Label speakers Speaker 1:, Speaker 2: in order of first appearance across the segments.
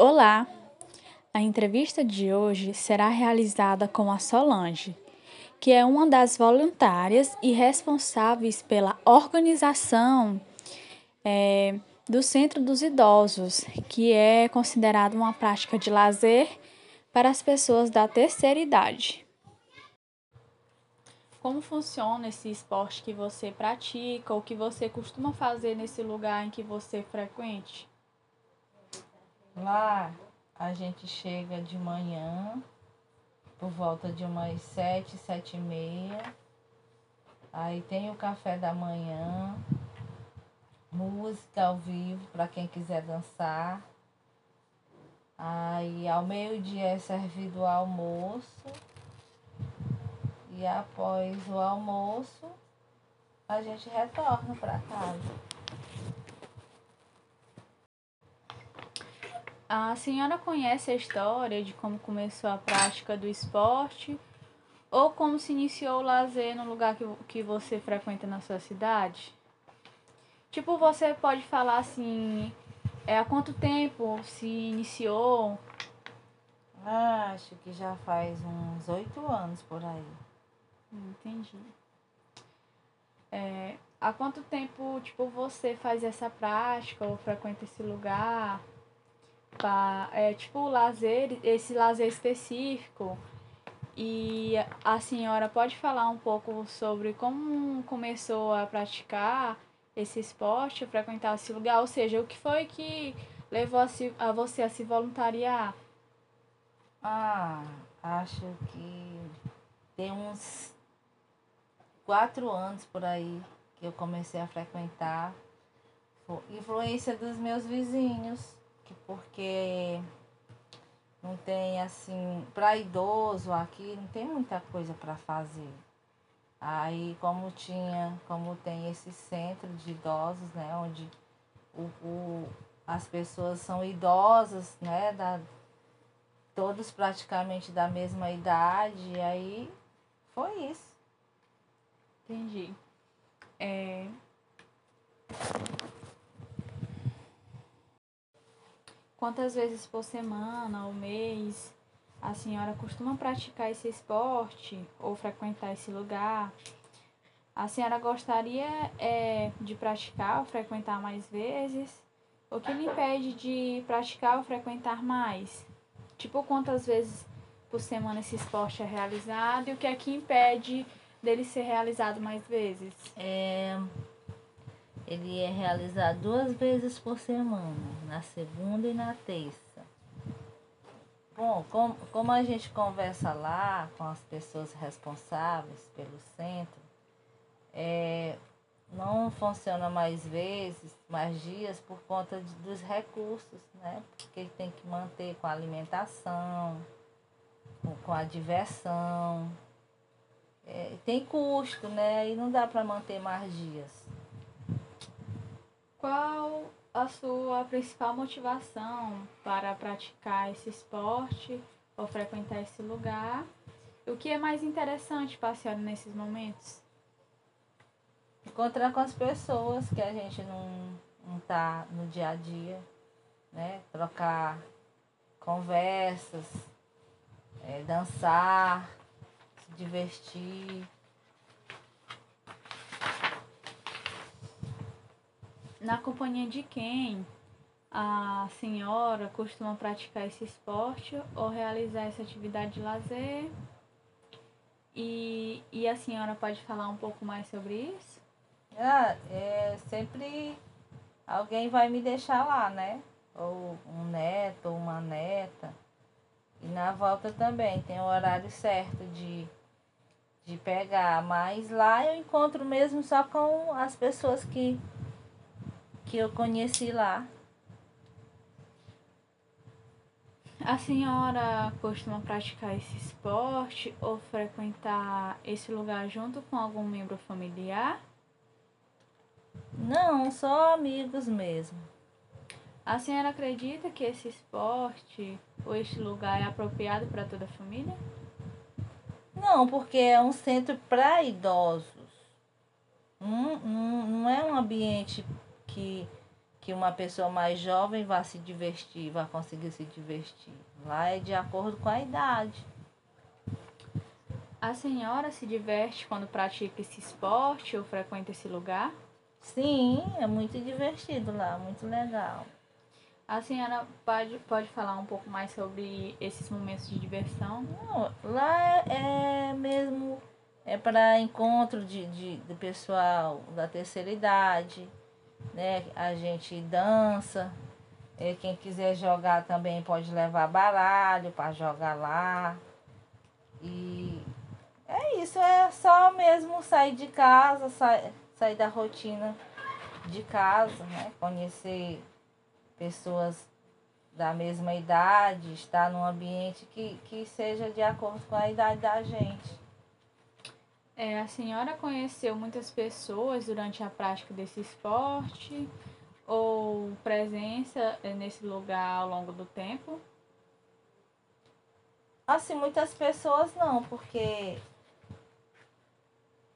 Speaker 1: Olá! A entrevista de hoje será realizada com a Solange, que é uma das voluntárias e responsáveis pela organização é, do Centro dos Idosos, que é considerado uma prática de lazer para as pessoas da terceira idade. Como funciona esse esporte que você pratica ou que você costuma fazer nesse lugar em que você frequente?
Speaker 2: Lá a gente chega de manhã, por volta de umas sete, sete e meia. Aí tem o café da manhã, música ao vivo para quem quiser dançar. Aí ao meio-dia é servido o almoço. E após o almoço, a gente retorna para casa.
Speaker 1: A senhora conhece a história de como começou a prática do esporte ou como se iniciou o lazer no lugar que, que você frequenta na sua cidade? Tipo, você pode falar assim, é, há quanto tempo se iniciou?
Speaker 2: Acho que já faz uns oito anos por aí.
Speaker 1: Entendi. É, há quanto tempo, tipo, você faz essa prática ou frequenta esse lugar? Para é, tipo lazer, esse lazer específico. E a senhora pode falar um pouco sobre como começou a praticar esse esporte, frequentar esse lugar, ou seja, o que foi que levou a, se, a você a se voluntariar?
Speaker 2: Ah, acho que tem uns quatro anos por aí que eu comecei a frequentar. Influência dos meus vizinhos porque não tem assim, para idoso aqui não tem muita coisa para fazer. Aí como tinha, como tem esse centro de idosos, né, onde o, o, as pessoas são idosas, né, da, todos praticamente da mesma idade, aí foi isso.
Speaker 1: Entendi. É, Quantas vezes por semana ou mês a senhora costuma praticar esse esporte ou frequentar esse lugar? A senhora gostaria é, de praticar ou frequentar mais vezes? O que lhe impede de praticar ou frequentar mais? Tipo, quantas vezes por semana esse esporte é realizado e o que é que impede dele ser realizado mais vezes?
Speaker 2: É, ele é realizado duas vezes por semana, na segunda e na terça. Bom, como, como a gente conversa lá com as pessoas responsáveis pelo centro, é, não funciona mais vezes, mais dias, por conta de, dos recursos, né? Porque tem que manter com a alimentação, com, com a diversão. É, tem custo, né? E não dá para manter mais dias.
Speaker 1: Qual a sua principal motivação para praticar esse esporte ou frequentar esse lugar? O que é mais interessante senhora nesses momentos?
Speaker 2: Encontrar com as pessoas que a gente não, não tá no dia a dia, né? Trocar conversas, é, dançar, se divertir.
Speaker 1: Na companhia de quem a senhora costuma praticar esse esporte ou realizar essa atividade de lazer? E, e a senhora pode falar um pouco mais sobre isso?
Speaker 2: Ah, é, sempre alguém vai me deixar lá, né? Ou um neto, ou uma neta. E na volta também tem o horário certo de, de pegar. Mas lá eu encontro mesmo só com as pessoas que que eu conheci lá.
Speaker 1: A senhora costuma praticar esse esporte ou frequentar esse lugar junto com algum membro familiar?
Speaker 2: Não, só amigos mesmo.
Speaker 1: A senhora acredita que esse esporte ou este lugar é apropriado para toda a família?
Speaker 2: Não, porque é um centro para idosos. Não, não, não é um ambiente que, que uma pessoa mais jovem vá se divertir, vá conseguir se divertir. Lá é de acordo com a idade.
Speaker 1: A senhora se diverte quando pratica esse esporte ou frequenta esse lugar?
Speaker 2: Sim, é muito divertido lá, muito legal.
Speaker 1: A senhora pode, pode falar um pouco mais sobre esses momentos de diversão?
Speaker 2: Não, lá é, é mesmo é para encontro de, de, de pessoal da terceira idade, né? A gente dança. É, quem quiser jogar também pode levar baralho para jogar lá. E é isso, é só mesmo sair de casa, sair, sair da rotina de casa, né? Conhecer pessoas da mesma idade, estar num ambiente que, que seja de acordo com a idade da gente.
Speaker 1: É, a senhora conheceu muitas pessoas durante a prática desse esporte ou presença nesse lugar ao longo do tempo?
Speaker 2: Assim, muitas pessoas não, porque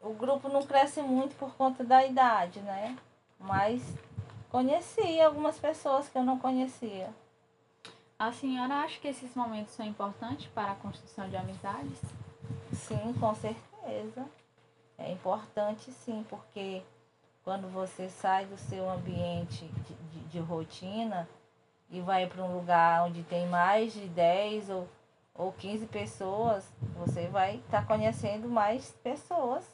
Speaker 2: o grupo não cresce muito por conta da idade, né? Mas conheci algumas pessoas que eu não conhecia.
Speaker 1: A senhora acha que esses momentos são importantes para a construção de amizades?
Speaker 2: Sim, com certeza. É importante sim, porque quando você sai do seu ambiente de, de, de rotina e vai para um lugar onde tem mais de 10 ou, ou 15 pessoas, você vai estar tá conhecendo mais pessoas.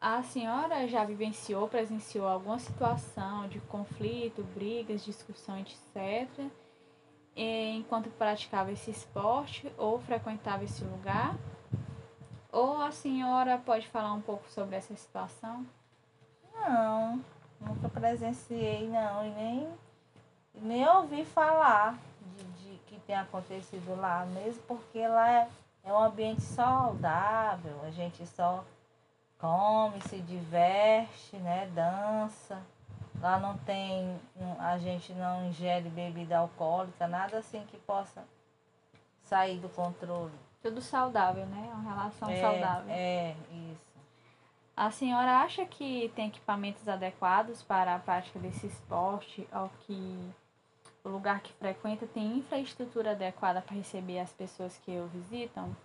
Speaker 1: A senhora já vivenciou, presenciou alguma situação de conflito, brigas, discussão, etc., enquanto praticava esse esporte ou frequentava esse lugar? Ou a senhora pode falar um pouco sobre essa situação?
Speaker 2: Não, nunca presenciei não, e nem, nem ouvi falar de, de que tem acontecido lá, mesmo porque lá é, é um ambiente saudável, a gente só come, se diverte, né? Dança. Lá não tem, a gente não ingere bebida alcoólica, nada assim que possa sair do controle.
Speaker 1: Tudo saudável, né? Uma relação
Speaker 2: é,
Speaker 1: saudável.
Speaker 2: É, isso.
Speaker 1: A senhora acha que tem equipamentos adequados para a prática desse esporte ou que o lugar que frequenta tem infraestrutura adequada para receber as pessoas que o visitam?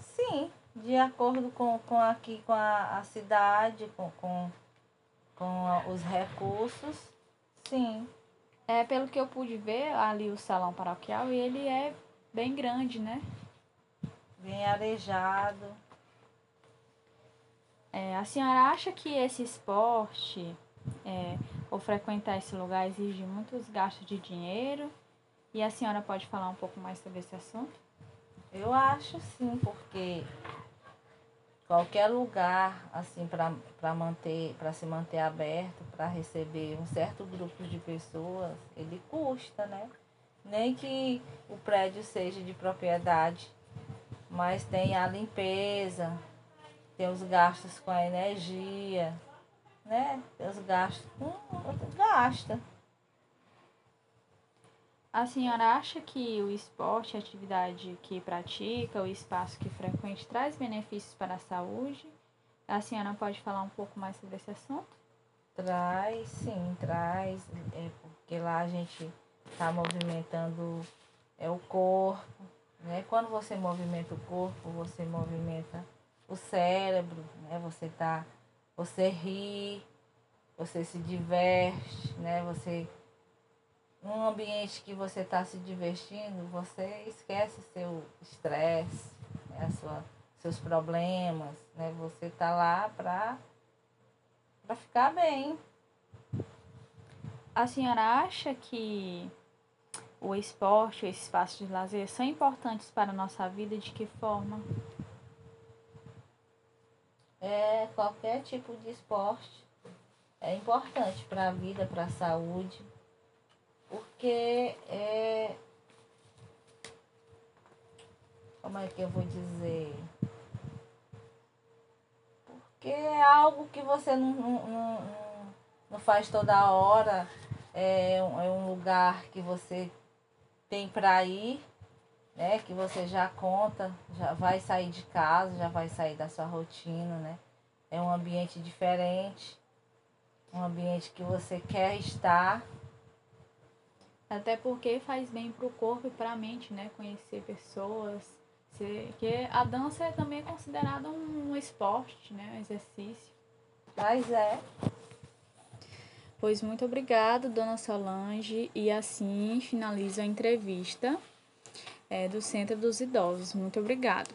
Speaker 2: Sim, de acordo com, com aqui com a, a cidade, com, com, com os recursos, sim.
Speaker 1: É, pelo que eu pude ver ali o salão paroquial, ele é bem grande, né?
Speaker 2: Bem arejado.
Speaker 1: É, a senhora acha que esse esporte é, ou frequentar esse lugar exige muitos gastos de dinheiro? E a senhora pode falar um pouco mais sobre esse assunto?
Speaker 2: Eu acho sim, porque qualquer lugar assim para manter para se manter aberto para receber um certo grupo de pessoas ele custa né nem que o prédio seja de propriedade, mas tem a limpeza, tem os gastos com a energia, né? Tem os gastos com gasta.
Speaker 1: A senhora acha que o esporte, a atividade que pratica, o espaço que frequente traz benefícios para a saúde? A senhora pode falar um pouco mais sobre esse assunto?
Speaker 2: Traz, sim, traz, é porque lá a gente está movimentando é, o corpo. Né? Quando você movimenta o corpo, você movimenta o cérebro, né? você, tá, você ri, você se diverte, né? você num ambiente que você está se divertindo, você esquece seu estresse, né? sua, seus problemas, né? Você está lá para para ficar bem.
Speaker 1: A senhora acha que o esporte, esse espaço de lazer são importantes para a nossa vida de que forma?
Speaker 2: É, qualquer tipo de esporte é importante para a vida, para a saúde, porque é. Como é que eu vou dizer? Porque é algo que você não, não, não, não faz toda hora é é um lugar que você tem para ir, né? Que você já conta, já vai sair de casa, já vai sair da sua rotina, né? É um ambiente diferente. um ambiente que você quer estar.
Speaker 1: Até porque faz bem para o corpo e para a mente, né? Conhecer pessoas. Porque a dança é também considerada um esporte, né? Um exercício.
Speaker 2: Mas é.
Speaker 1: Pois muito obrigada, dona Solange. E assim finalizo a entrevista é, do Centro dos Idosos. Muito obrigada.